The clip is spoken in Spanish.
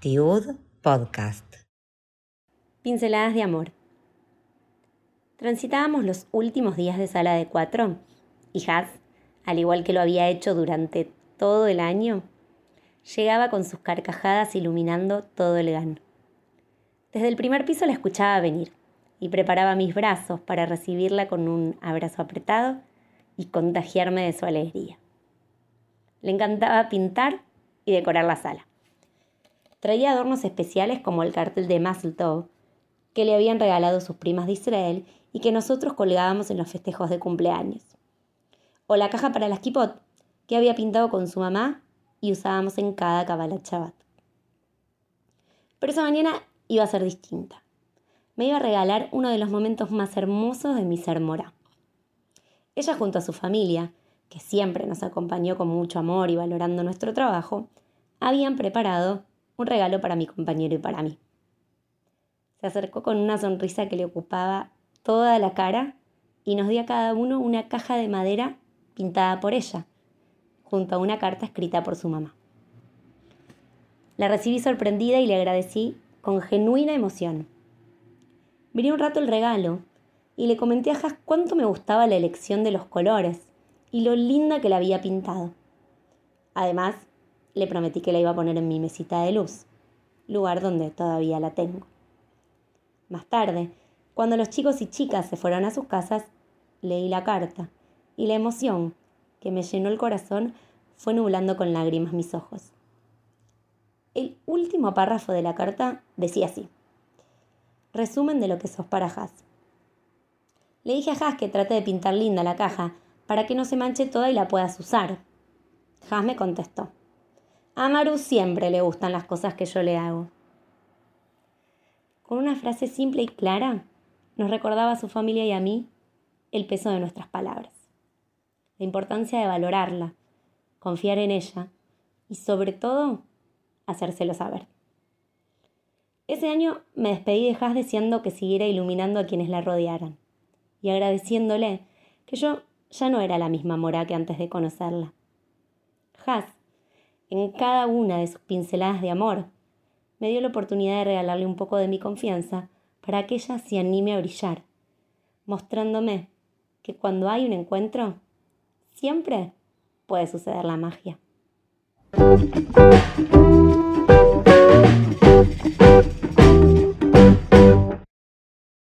Tiud Podcast. Pinceladas de amor. Transitábamos los últimos días de sala de cuatro y Haz, al igual que lo había hecho durante todo el año, llegaba con sus carcajadas iluminando todo el GAN. Desde el primer piso la escuchaba venir y preparaba mis brazos para recibirla con un abrazo apretado y contagiarme de su alegría. Le encantaba pintar y decorar la sala. Traía adornos especiales como el cartel de Mazeltov que le habían regalado sus primas de Israel y que nosotros colgábamos en los festejos de cumpleaños. O la caja para las kipot que había pintado con su mamá y usábamos en cada Kabbalah Shabbat. Pero esa mañana iba a ser distinta. Me iba a regalar uno de los momentos más hermosos de mi ser mora. Ella junto a su familia, que siempre nos acompañó con mucho amor y valorando nuestro trabajo, habían preparado un regalo para mi compañero y para mí. Se acercó con una sonrisa que le ocupaba toda la cara y nos dio a cada uno una caja de madera pintada por ella, junto a una carta escrita por su mamá. La recibí sorprendida y le agradecí con genuina emoción. Miré un rato el regalo y le comenté a Jas cuánto me gustaba la elección de los colores y lo linda que la había pintado. Además, le prometí que la iba a poner en mi mesita de luz, lugar donde todavía la tengo. Más tarde, cuando los chicos y chicas se fueron a sus casas, leí la carta y la emoción que me llenó el corazón fue nublando con lágrimas mis ojos. El último párrafo de la carta decía así. Resumen de lo que sos para Haas. Le dije a Haas que trate de pintar linda la caja para que no se manche toda y la puedas usar. Haas me contestó. A Maru siempre le gustan las cosas que yo le hago. Con una frase simple y clara, nos recordaba a su familia y a mí el peso de nuestras palabras, la importancia de valorarla, confiar en ella y sobre todo hacérselo saber. Ese año me despedí de Haas deseando que siguiera iluminando a quienes la rodearan y agradeciéndole que yo ya no era la misma Mora que antes de conocerla. Haas, en cada una de sus pinceladas de amor, me dio la oportunidad de regalarle un poco de mi confianza para que ella se anime a brillar, mostrándome que cuando hay un encuentro, siempre puede suceder la magia.